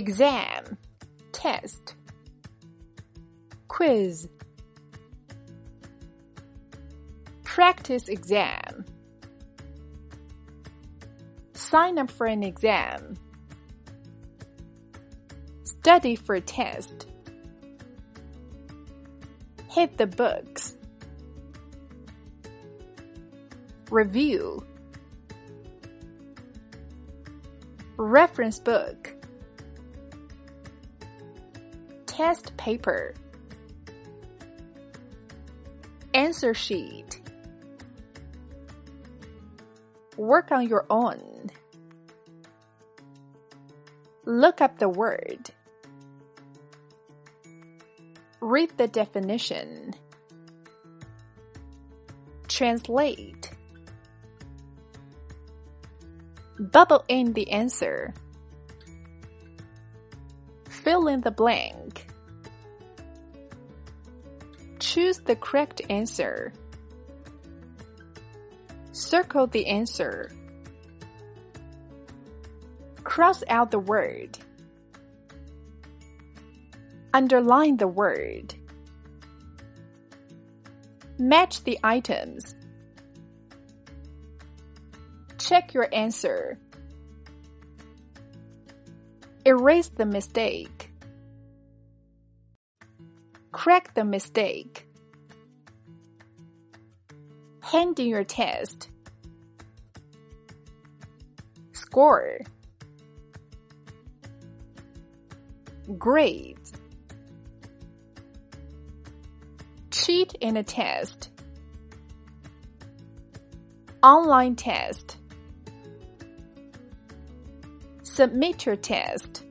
exam, test, quiz, practice exam, sign up for an exam, study for a test, hit the books, review, reference book, test paper, answer sheet, work on your own, look up the word, read the definition, translate, bubble in the answer, fill in the blank, choose the correct answer, circle the answer, cross out the word, underline the word, match the items, check your answer, erase the mistake, correct the mistake, hand in your test, score, grades, cheat in a test, online test, submit your test.